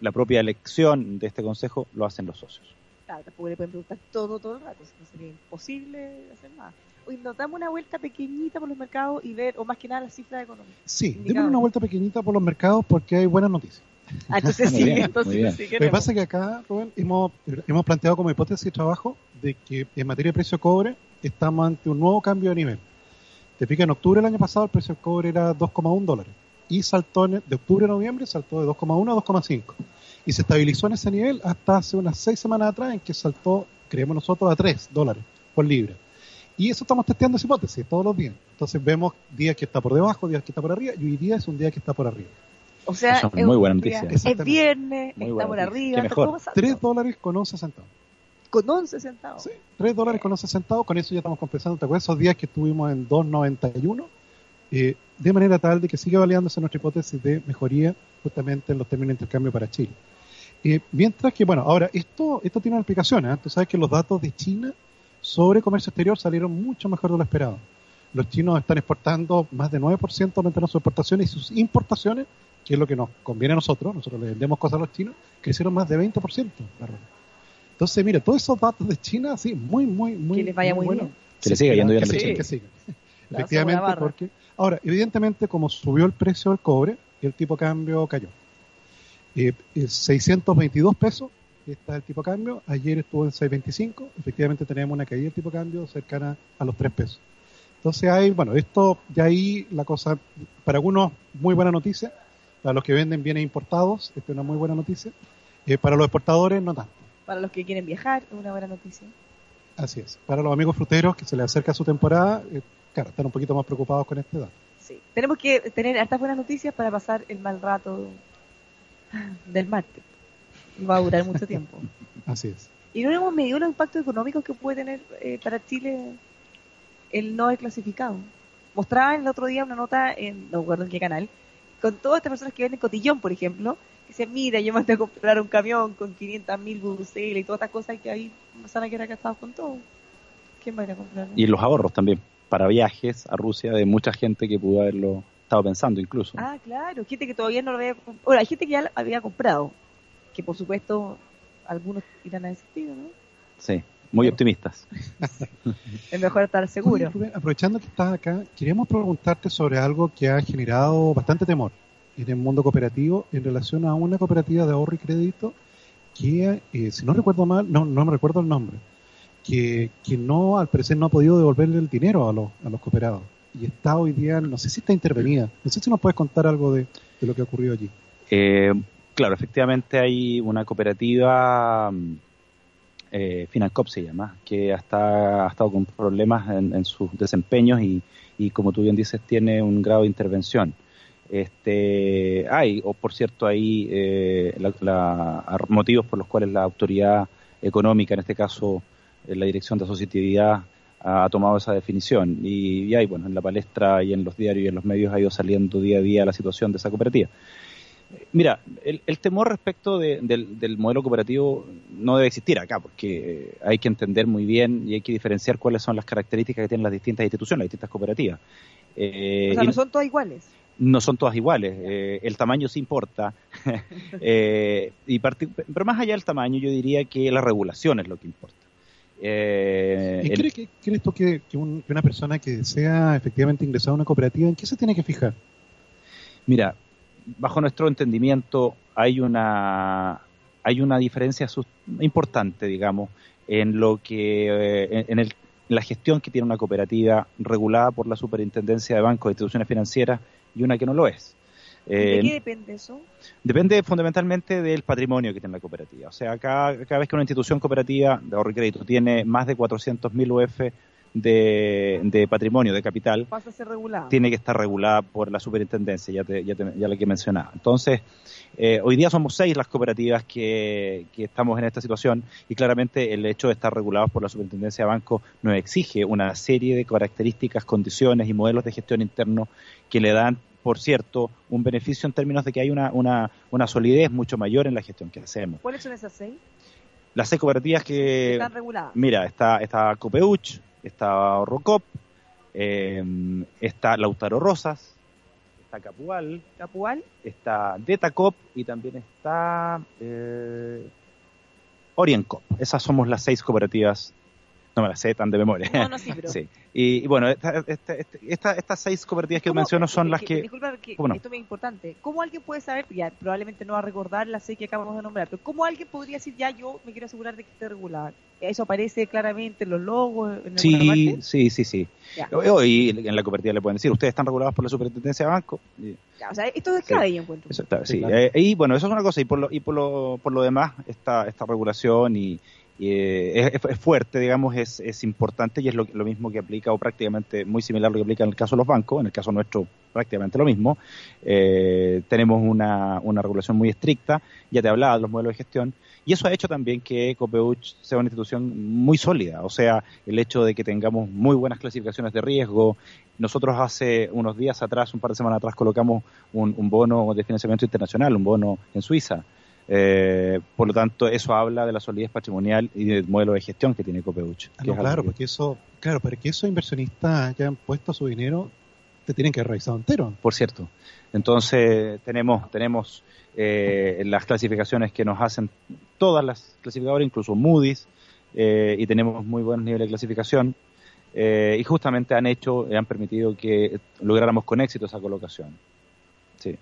la propia elección de este Consejo lo hacen los socios. Claro, tampoco le pueden preguntar todo, todo el rato, sería imposible hacer nada. Hoy nos damos una vuelta pequeñita por los mercados y ver, o más que nada, las cifras económicas. Sí, demos una vuelta pequeñita por los mercados porque hay buenas noticias. Ah, entonces sí, entonces sí. Lo que pasa es que acá, Rubén, hemos, hemos planteado como hipótesis de trabajo de que en materia de precio de cobre estamos ante un nuevo cambio de nivel. Te fijas, en octubre del año pasado el precio del cobre era 2,1 dólares y saltó de octubre a noviembre, saltó de 2,1 a 2,5 y se estabilizó en ese nivel hasta hace unas seis semanas atrás en que saltó, creemos nosotros, a 3 dólares por libra. Y eso estamos testeando esa hipótesis todos los días. Entonces vemos días que está por debajo, días que está por arriba y hoy día es un día que está por arriba. O sea, es muy buena noticia. Es viernes, está por arriba. Mejor. 3 dólares con 11 centavos. Con 11 centavos. Sí, 3 dólares con 11 centavos. Con eso ya estamos compensando. ¿Te acuerdas esos días que estuvimos en 2.91? Eh, de manera tal de que sigue validándose nuestra hipótesis de mejoría justamente en los términos de intercambio para Chile. Eh, mientras que, bueno, ahora, esto, esto tiene implicaciones. ¿eh? Tú sabes que los datos de China sobre comercio exterior salieron mucho mejor de lo esperado. Los chinos están exportando más de 9% aumentaron sus exportaciones y sus importaciones que es lo que nos conviene a nosotros, nosotros le vendemos cosas a los chinos, crecieron más de 20%. Entonces, mire, todos esos datos de China, sí, muy, muy, muy. Que les vaya muy, bueno. Que le siga yendo bien que, que siga. Efectivamente, porque. Ahora, evidentemente, como subió el precio del cobre, el tipo de cambio cayó. Eh, 622 pesos está el tipo de cambio. Ayer estuvo en 625. Efectivamente, tenemos una caída del tipo de cambio cercana a los 3 pesos. Entonces, hay, bueno, esto ya ahí la cosa, para algunos, muy buena noticia para los que venden bienes importados, esta es una muy buena noticia. Eh, para los exportadores, no tanto. Para los que quieren viajar, es una buena noticia. Así es. Para los amigos fruteros que se les acerca su temporada, eh, claro, están un poquito más preocupados con este dato. Sí. Tenemos que tener hartas buenas noticias para pasar el mal rato del martes. Va a durar mucho tiempo. Así es. Y no hemos medido los impactos económicos que puede tener eh, para Chile el no clasificado. Mostraba el otro día una nota en, no recuerdo en qué canal, con todas estas personas que venden cotillón, por ejemplo, que dicen, mira, yo me voy a comprar un camión con 500 mil y todas estas cosas que ahí van a quedar gastados con todo. ¿Quién va a ir a comprar? Y los ahorros también. para viajes a Rusia de mucha gente que pudo haberlo estado pensando incluso. Ah, claro, gente que todavía no lo había comprado. hay gente que ya lo había comprado, que por supuesto algunos irán a sentido, ¿no? Sí, muy optimistas. es mejor estar seguro. aprovechando que estás acá, queríamos preguntarte sobre algo que ha generado bastante temor en el mundo cooperativo en relación a una cooperativa de ahorro y crédito que, eh, si no recuerdo mal, no, no me recuerdo el nombre, que, que no, al parecer no ha podido devolverle el dinero a los, a los cooperados. Y está hoy día, no sé si está intervenida. No sé si nos puedes contar algo de, lo que ha ocurrido allí. Eh, claro, efectivamente hay una cooperativa, mm, eh, Financop se llama, que hasta, ha estado con problemas en, sus desempeños y, y, como tú bien dices, tiene un grado de intervención. Este, hay, o por cierto, hay eh, motivos por los cuales la autoridad económica, en este caso la Dirección de Asociatividad, ha tomado esa definición. Y, hay, bueno, en la palestra y en los diarios y en los medios ha ido saliendo día a día la situación de esa cooperativa. Mira, el, temor respecto del, modelo cooperativo no debe existir acá, porque hay que entender muy bien y hay que diferenciar cuáles son las características que tienen las distintas instituciones, las distintas cooperativas. Eh, o sea, no son todas iguales. No son todas iguales. Eh, el tamaño sí importa. eh, y pero más allá del tamaño, yo diría que la regulación es lo que importa. Eh, crees, que, tú que, una persona que desea efectivamente ingresar a una cooperativa, ¿en qué se tiene que fijar? Mira, bajo nuestro entendimiento hay una hay una diferencia importante, digamos, en lo que eh, en, el, la gestión que tiene una cooperativa regulada por la Superintendencia de Bancos e Instituciones Financieras y una que no lo es. ¿De qué depende eso? Depende fundamentalmente del patrimonio que tiene la cooperativa. O sea, cada, cada vez que una institución cooperativa de ahorro y crédito tiene más de 400.000 UF de, de, patrimonio, de capital, Pasa a ser regulada. tiene que estar regulada por la superintendencia, ya, te, ya, ya la que mencionaba. Entonces, eh, hoy día somos seis las cooperativas que, que, estamos en esta situación y claramente el hecho de estar regulados por la superintendencia de banco nos exige una serie de características, condiciones y modelos de gestión interno que le dan por cierto, un beneficio en términos de que hay una, una, una solidez mucho mayor en la gestión que hacemos. ¿Cuáles son esas seis? Las seis cooperativas que... Están reguladas. Mira, está, está Copeuch, está Rocop, eh, está Lautaro Rosas, está Capual, Capual, está Detacop y también está eh, Oriencop. Esas somos las seis cooperativas no me las sé tan de memoria. No, no, sí, pero... sí. Y, bueno, estas seis cooperativas que menciono son las que... Disculpa, que esto es muy importante. ¿Cómo alguien puede saber, ya probablemente no va a recordar las seis que acabamos de nombrar, pero cómo alguien podría decir, ya yo me quiero asegurar de que esté regular? ¿Eso aparece claramente en los logos? En sí, parte? sí, sí, sí. Y en la cooperativa le pueden decir, ustedes están regulados por la superintendencia de banco. Ya, o sea, esto es cada sí. encuentro. sí. Eh, y bueno, eso es una cosa. Y por lo, y por lo, por lo demás, esta, esta regulación y eh, es, fuerte, digamos, es, es importante y es lo, lo, mismo que aplica o prácticamente muy similar a lo que aplica en el caso de los bancos, en el caso nuestro prácticamente lo mismo. Eh, tenemos una, una regulación muy estricta, ya te hablaba de los modelos de gestión, y eso ha hecho también que Copeuch sea una institución muy sólida, o sea, el hecho de que tengamos muy buenas clasificaciones de riesgo. Nosotros hace unos días atrás, un par de semanas atrás, colocamos un, un bono de financiamiento internacional, un bono en Suiza, eh, por lo tanto, eso habla de la solidez patrimonial y del modelo de gestión que tiene Copeuch. Ah, claro, porque eso, claro, para que esos inversionistas hayan puesto su dinero, te tienen que revisar entero. Por cierto. Entonces, tenemos, tenemos eh, las clasificaciones que nos hacen todas las clasificadoras, incluso Moody's, eh, y tenemos muy buenos niveles de clasificación. y justamente han hecho, han permitido que lográramos con éxito esa colocación. Sí.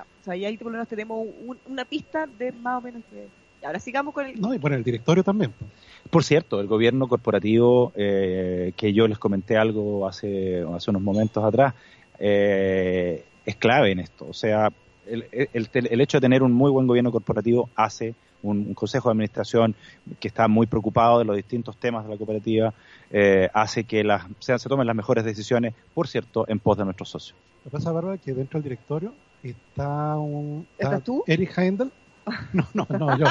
O sea, y ahí por lo menos tenemos una pista de más o menos ahora sigamos con el... No, y bueno, el directorio también. Por cierto, el gobierno corporativo, eh, que yo les comenté algo hace, hace unos momentos atrás, eh, es clave en esto. O sea, el, el, hecho de tener un muy buen gobierno corporativo hace un, consejo de administración que está muy preocupado de los distintos temas de la cooperativa, eh, hace que las, se, se tomen las mejores decisiones, por cierto, en pos de nuestros socios. Lo que pasa, Bárbara, que dentro del directorio está un... ¿Estás tú? Eric Heindel. No, no, no, yo.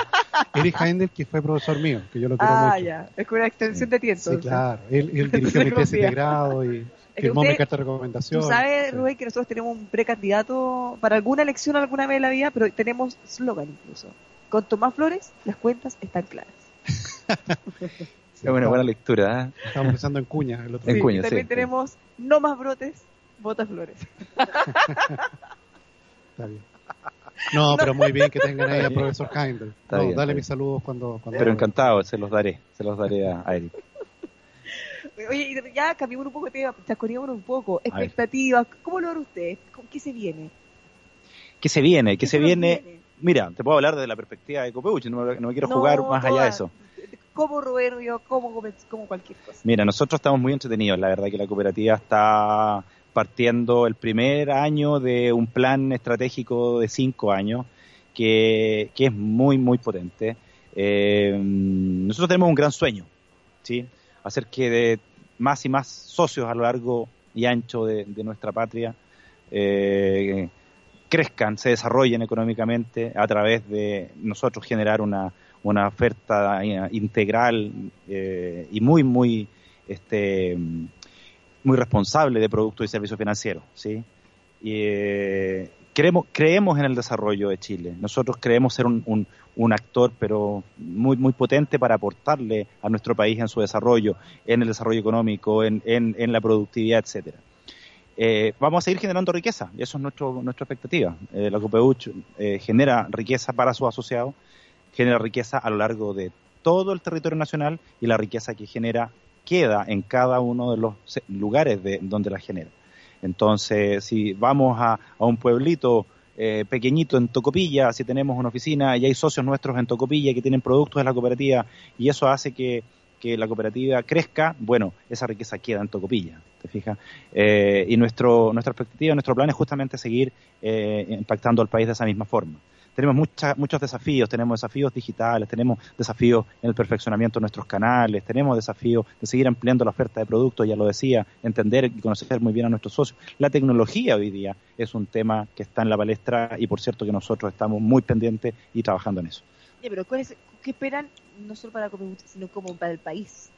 Eric Heindel, que fue profesor mío, que yo lo quiero ah, mucho. Ah, ya. Es con una extensión de tiempo. Sí, claro. Él, él dirigió mi tesis de grado y firmó mi carta de recomendación. Tú sabes, Rubén, que nosotros tenemos un precandidato para alguna elección alguna vez en la vida, pero tenemos slogan incluso. Con Tomás Flores, las cuentas están claras. es una buena lectura. ¿eh? Estamos pensando en cuña el otro En día. cuña. también sí. tenemos no más brotes, botas flores. Está bien. No, pero muy bien que tengan ahí al profesor Kinder. Está No, bien, dale está mis saludos cuando, cuando Pero encantado, se los daré, se los daré a, a Eric. Oye, y ya cambiamos un poco de tema, chasconeémonos un poco. Expectativas, ¿cómo lo ustedes? ¿Con ¿Qué se viene? ¿Qué se viene? ¿Qué se viene? Mira, te puedo hablar desde la perspectiva de Copeuch, no, me- no me quiero jugar más allá de eso. Como como, como cualquier cosa. Mira, nosotros estamos muy entretenidos. La verdad que la cooperativa está partiendo el primer año de un plan estratégico de cinco años que, que es muy, muy potente. Eh, nosotros tenemos un gran sueño, ¿sí? Hacer que de más y más socios a lo largo y ancho de, de nuestra patria eh, crezcan, se desarrollen económicamente a través de nosotros generar una, una oferta eh, integral eh, y muy, muy, este, muy responsable de productos y servicios financieros, ¿sí? Y, eh, creemos, creemos en el desarrollo de Chile. Nosotros creemos ser un, un, actor, pero muy, muy potente para aportarle a nuestro país en su desarrollo, en el desarrollo económico, en, en, en la productividad, etcétera. Vamos a seguir generando riqueza, y eso es nuestro, nuestra expectativa. La COPEUCH genera riqueza para sus asociados, genera riqueza a lo largo de todo el territorio nacional y la riqueza que genera queda en cada uno de los lugares de donde la genera. Entonces, si vamos a, a un pueblito eh, pequeñito en Tocopilla, si tenemos una oficina y hay socios nuestros en Tocopilla que tienen productos de la cooperativa y eso hace que, que la cooperativa crezca, bueno, esa riqueza queda en Tocopilla, ¿te fijas? Eh, y nuestro, nuestra expectativa, nuestro plan es justamente seguir eh, impactando al país de esa misma forma tenemos mucha, muchos desafíos, tenemos desafíos digitales, tenemos desafíos en el perfeccionamiento de nuestros canales, tenemos desafíos de seguir ampliando la oferta de productos, ya lo decía, entender y conocer muy bien a nuestros socios. La tecnología hoy día es un tema que está en la palestra y por cierto que nosotros estamos muy pendientes y trabajando en eso. Pero ¿cuál es- ¿qué esperan no solo para Copa sino como para el país?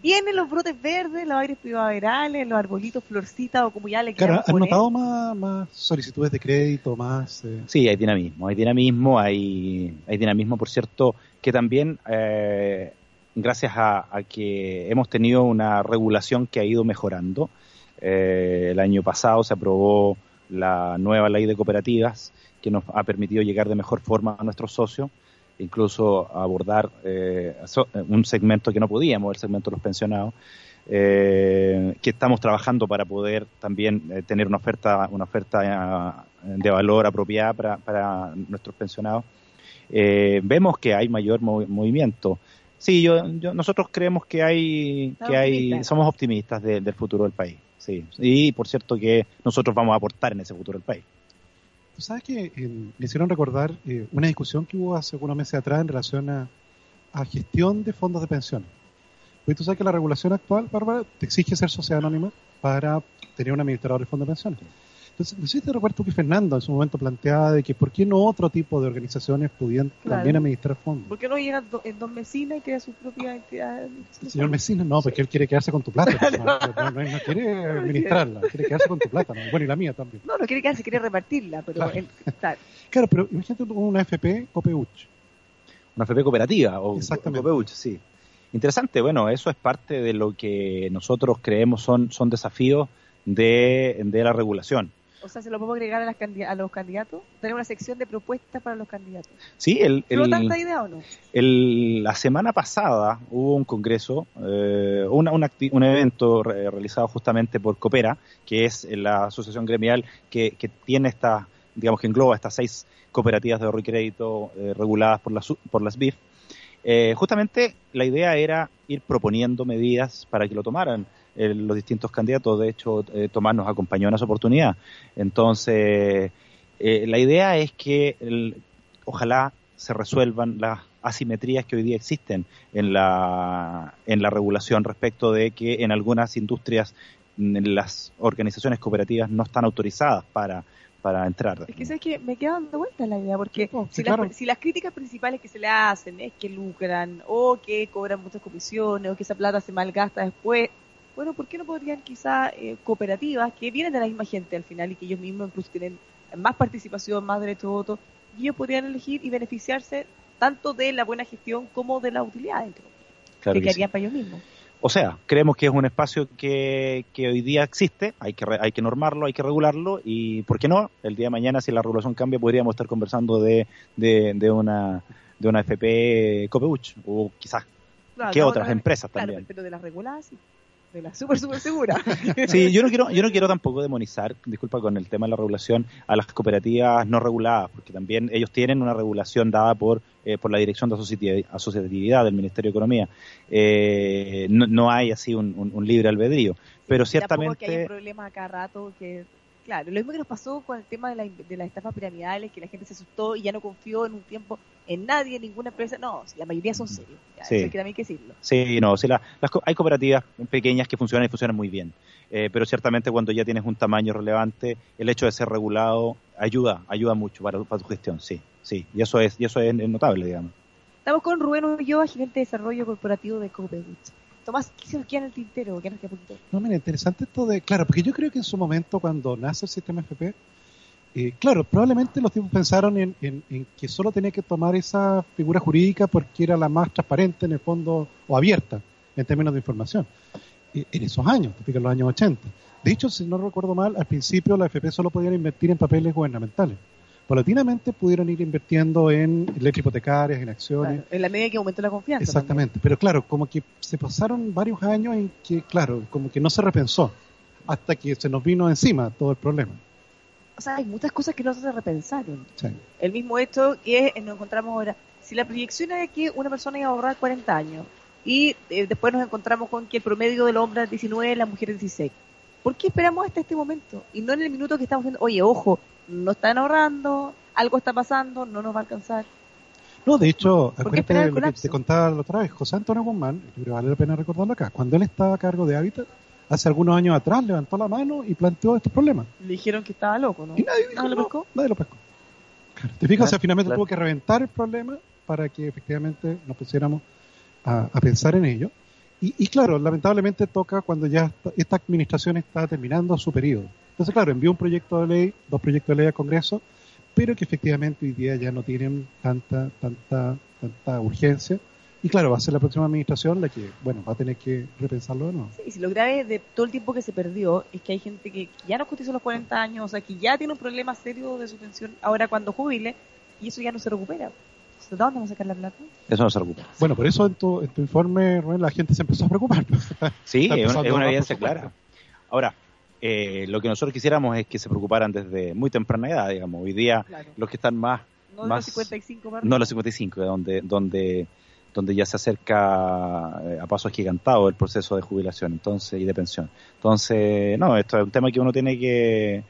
Vienen los brotes verdes, los aires primaverales, los arbolitos, florcitas o como ya le Claro, queramos ¿han poner? notado más, más solicitudes de crédito, más... eh, Sí, hay dinamismo, hay dinamismo, hay, hay dinamismo, por cierto, que también eh, gracias a, a que hemos tenido una regulación que ha ido mejorando. Eh, el año pasado se aprobó la nueva ley de cooperativas que nos ha permitido llegar de mejor forma a nuestros socios, incluso abordar eh, so- un segmento que no podíamos, el segmento de los pensionados, eh, que estamos trabajando para poder también eh, tener una oferta, una oferta eh, de valor apropiada para, para nuestros pensionados. Eh, vemos que hay mayor movi- movimiento. Sí, yo, yo- nosotros creemos que hay, que hay, somos optimistas de- del futuro del país. Sí, y por cierto que nosotros vamos a aportar en ese futuro del país. Sabes que eh, me hicieron recordar eh, una discusión que hubo hace unos meses atrás en relación a, a gestión de fondos de pensiones. Porque tú sabes que la regulación actual, Bárbara, te exige ser sociedad anónima para tener un administrador de fondo de pensiones. Entonces, no sé si te recuerdas tú que Fernando en su momento planteaba de que por qué no otro tipo de organizaciones pudieran Claro. también administrar fondos. ¿Por qué no llega do- en Don Mesina y crea su propia entidad? El señor Mesina, no, porque él quiere quedarse con tu plata. No, no, no- no quiere administrarla, quiere quedarse con tu plata. ¿no? Bueno, y la mía también. No, no quiere quedarse, quiere repartirla, pero Claro. él- claro. Claro, pero imagínate tú una FP Copeuch. Una FP cooperativa o Exactamente. Copeuch, sí. Interesante, bueno, eso es parte de lo que nosotros creemos son, son desafíos de, de la regulación. O sea, se lo podemos agregar a, las a los candidatos. Tener una sección de propuestas para los candidatos. Sí, el, el, ¿Flota esta idea o no? el- la semana pasada hubo un congreso, eh, una- acti- un evento re- realizado justamente por Coopera, que es la asociación gremial que, que tiene esta, digamos que engloba estas seis cooperativas de ahorro y crédito eh, reguladas por las, por las BIF. Eh, justamente la idea era ir proponiendo medidas para que lo tomaran eh, los distintos candidatos. De hecho, eh, Tomás nos acompañó en esa oportunidad. Entonces, eh, la idea es que el- ojalá se resuelvan las asimetrías que hoy día existen en la, en la regulación respecto de que en algunas industrias mm, las organizaciones cooperativas no están autorizadas para, para entrar. Es que sabes que me queda dando vueltas la idea, porque po, si, sí, las, claro. si las críticas principales que se le hacen es que lucran, o que cobran muchas comisiones, o que esa plata se malgasta después, bueno, ¿por qué no podrían quizá eh, cooperativas que vienen de la misma gente al final y que ellos mismos incluso tienen más participación, más derecho de voto, y ellos podrían elegir y beneficiarse tanto de la buena gestión como de la utilidad? entre comillas? que quedarían para ellos mismos. O sea, creemos que es un espacio que, que hoy día existe, hay que, hay que normarlo, hay que regularlo y, ¿por qué no? El día de mañana, si la regulación cambia, podríamos estar conversando de, de, de una, de una FP Copeuch o quizás que otras empresas también. Pero de las reguladas sí de la súper, súper segura. sí, yo no, quiero, yo no quiero tampoco demonizar, disculpa con el tema de la regulación, a las cooperativas no reguladas, porque también ellos tienen una regulación dada por, eh, por la Dirección de Asociatividad del Ministerio de Economía. Eh, no, hay así un, libre albedrío, pero ciertamente... que hay un problema acá rato que Claro, lo mismo que nos pasó con el tema de, la, de las estafas piramidales, que la gente se asustó y ya no confió en un tiempo en nadie, en ninguna empresa. No, la mayoría son serios. sí. Eso hay que también que decirlo. Sí, no, sí, las, hay cooperativas pequeñas que funcionan y funcionan muy bien. Eh, pero ciertamente cuando ya tienes un tamaño relevante, el hecho de ser regulado ayuda, ayuda mucho para, tu gestión, sí, sí. Y eso es, y eso es notable, digamos. Estamos con Rubén Ulloa, gerente de desarrollo corporativo de Cooperative. Tomás, ¿qué se queda en el tintero? ¿Qué nos queda No, mira, interesante esto de, claro, porque yo creo que en su momento cuando nace el sistema FP, eh, claro, probablemente los tipos pensaron en, que solo tenía que tomar esa figura jurídica porque era la más transparente en el fondo o abierta en términos de información. Eh, en esos años, en los años 80. De hecho, si no recuerdo mal, al principio la FP solo podía invertir en papeles gubernamentales paulatinamente pudieron ir invirtiendo en letras hipotecarias, en acciones. en la medida que aumentó la confianza. Exactamente, pero claro, como que se pasaron varios años en que, claro, como que no se repensó hasta que se nos vino encima todo el problema. O sea, hay muchas cosas que no se repensaron. El mismo hecho que nos encontramos ahora. Si la proyección es que una persona iba a ahorrar 40 años y eh, después nos encontramos con que el promedio del hombre es 19 y la mujer es 16. ¿Por qué esperamos hasta este momento? Y no en el minuto que estamos viendo, oye, ojo, no están ahorrando, algo está pasando, no nos va a alcanzar. No, de hecho, acuérdate lo que te contaba la otra vez, José Antonio Guzmán, creo vale la pena recordarlo acá, cuando él estaba a cargo de Hábitat, hace algunos años atrás levantó la mano y planteó estos problemas. Le dijeron que estaba loco, ¿no? Y nadie dijo, lo pescó. Nadie lo pescó. te fijas, o finalmente tuvo que reventar el problema para que efectivamente nos pusiéramos a, pensar en ello. Y, y, claro, lamentablemente toca cuando ya esta administración está terminando su periodo. Entonces, claro, envió un proyecto de ley, dos proyectos de ley al Congreso, pero que efectivamente hoy día ya no tienen tanta, tanta, tanta urgencia. Y claro, va a ser la próxima administración la que, bueno, va a tener que repensarlo de nuevo. Sí, y si lo grave de todo el tiempo que se perdió es que hay gente que ya no cotizó los 40 años, o sea, que ya tiene un problema serio de su pensión ahora cuando jubile, y eso ya no se recupera. ¿De dónde vamos a sacar la plata? Eso no se recupera. Bueno, por eso en tu, en tu informe, Rubén, la gente se empezó a preocupar. Sí, es una evidencia clara. Ahora, eh, lo que nosotros quisiéramos es que se preocuparan desde muy temprana edad, digamos. Hoy día los que están más... No más, los 55, No los 55, donde, donde, donde ya se acerca eh, a pasos gigantados el proceso de jubilación entonces y de pensión. Entonces, no, esto es un tema que uno tiene que...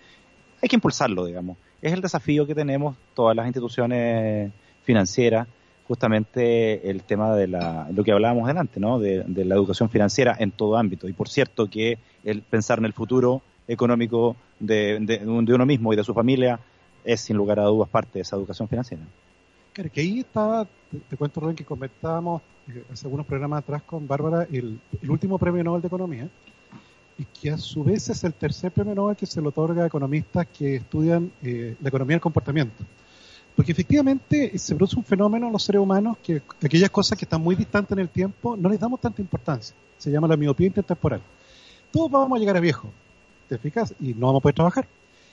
Hay que impulsarlo, digamos. Es el desafío que tenemos todas las instituciones financieras justamente el tema de la, lo que hablábamos delante, ¿no? De, la educación financiera en todo ámbito. Y por cierto que el pensar en el futuro económico de, uno mismo y de su familia es sin lugar a dudas parte de esa educación financiera. Claro, que ahí estaba, te, cuento Rubén, que comentábamos eh, hace algunos programas atrás con Bárbara el, último premio Nobel de Economía, y que a su vez es el tercer premio Nobel que se le otorga a economistas que estudian eh, la economía del comportamiento. Porque efectivamente se produce un fenómeno en los seres humanos que aquellas cosas que están muy distantes en el tiempo no les damos tanta importancia. Se llama la miopía intertemporal. Todos vamos a llegar a viejo, ¿te fijas? Y no vamos a poder trabajar.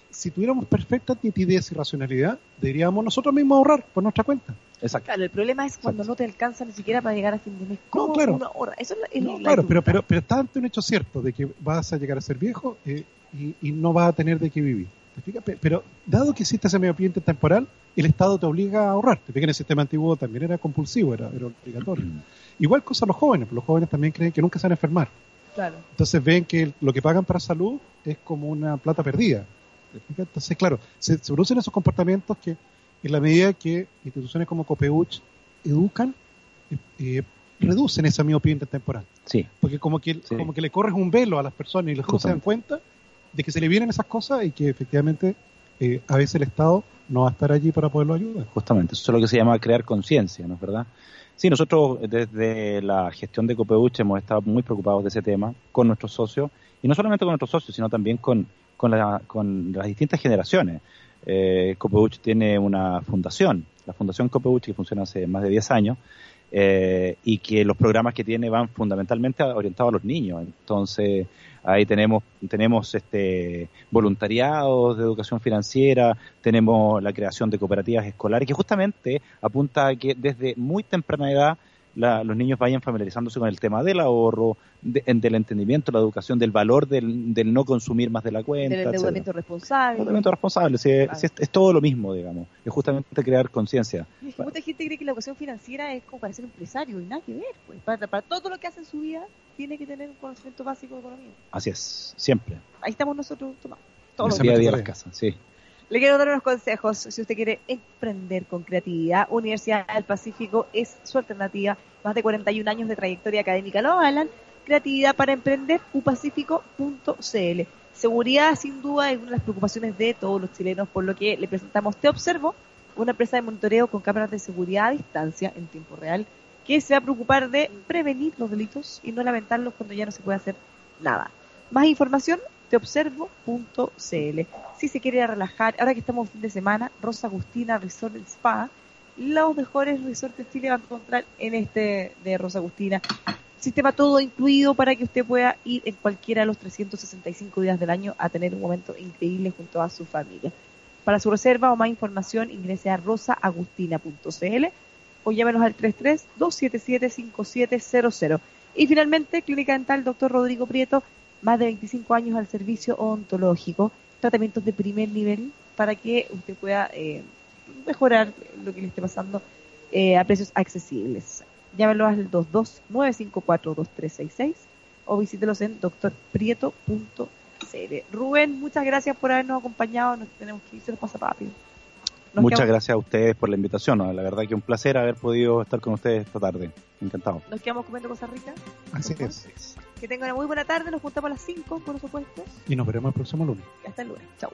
Si tuviéramos perfecta nitidez y racionalidad, deberíamos nosotros mismos ahorrar por nuestra cuenta. Exacto. Claro, el problema es cuando no te alcanza ni siquiera para llegar a fin de mes. ¿Cómo no, claro. Una hora? Eso es no, claro, pero, pero, pero está ante un hecho cierto de que vas a llegar a ser viejo eh, y, y no vas a tener de qué vivir. Pero dado que existe ese medio temporal, el Estado te obliga a ahorrar. Te en el sistema antiguo también era compulsivo, era, obligatorio. Mm. Igual cosa los jóvenes, los jóvenes también creen que nunca se van a enfermar. Claro. Entonces ven que lo que pagan para salud es como una plata perdida. Entonces, claro, se, producen esos comportamientos que, en la medida que instituciones como Copeuch educan, eh, reducen esa miopía temporal. Sí. Porque como que, como que le corres un velo a las personas y les se dan cuenta de que se le vienen esas cosas y que efectivamente eh, a veces el Estado no va a estar allí para poderlo ayudar. Justamente, eso es lo que se llama crear conciencia, ¿no es verdad? Sí, nosotros desde la gestión de Copeuch hemos estado muy preocupados de ese tema con nuestros socios, y no solamente con nuestros socios, sino también con, con, las distintas generaciones. Eh, Copeuch tiene una fundación, la Fundación Copeuch, que funciona hace más de 10 años, eh, y que los programas que tiene van fundamentalmente orientados a los niños. Entonces, ahí tenemos, tenemos este voluntariados de educación financiera, tenemos la creación de cooperativas escolares, que justamente apunta a que desde muy temprana edad los niños vayan familiarizándose con el tema del ahorro, del entendimiento, la educación, del valor del, no consumir más de la cuenta. Del endeudamiento responsable. endeudamiento responsable, es, todo lo mismo, digamos. Es justamente crear conciencia. Mucha gente cree que la educación financiera es como para ser empresario y nada que ver. Pues. Para, todo lo que hace en su vida tiene que tener un conocimiento básico de economía. Así es, siempre. Ahí estamos nosotros, Tomás. Todos los días de las casas, sí. Le quiero dar unos consejos si usted quiere emprender con creatividad. Universidad del Pacífico es su alternativa. Más de 41 años de trayectoria académica lo avalan. Creatividad para emprender, upacífico.cl. Seguridad, sin duda, es una de las preocupaciones de todos los chilenos, por lo que le presentamos Te Observo, una empresa de monitoreo con cámaras de seguridad a distancia en tiempo real, que se va a preocupar de prevenir los delitos y no lamentarlos cuando ya no se puede hacer nada. Más información teobservo.cl. Si se quiere relajar, ahora que estamos fin de semana, Rosa Agustina Resort Spa, los mejores resorts de Chile va a encontrar en este de Rosa Agustina. Sistema todo incluido para que usted pueda ir en cualquiera de los 365 días del año a tener un momento increíble junto a su familia. Para su reserva o más información ingrese a rosaagustina.cl o llámenos al 33 277 5700. Y finalmente, Clínica Dental Dr. Rodrigo Prieto más de 25 años al servicio odontológico, tratamientos de primer nivel para que usted pueda eh, mejorar lo que le esté pasando eh, a precios accesibles. Llámelo al 229542366 o visítelos en doctorprieto.cl. Rubén, muchas gracias por habernos acompañado. Nos tenemos que ir, se nos pasa rápido. Muchas gracias a ustedes por la invitación. La verdad que un placer haber podido estar con ustedes esta tarde. Encantado. Nos quedamos comiendo cosas ricas. Así es. Que tengan una muy buena tarde. Nos juntamos a las 5, por supuesto. Y nos veremos el próximo lunes. Hasta el lunes. Chao.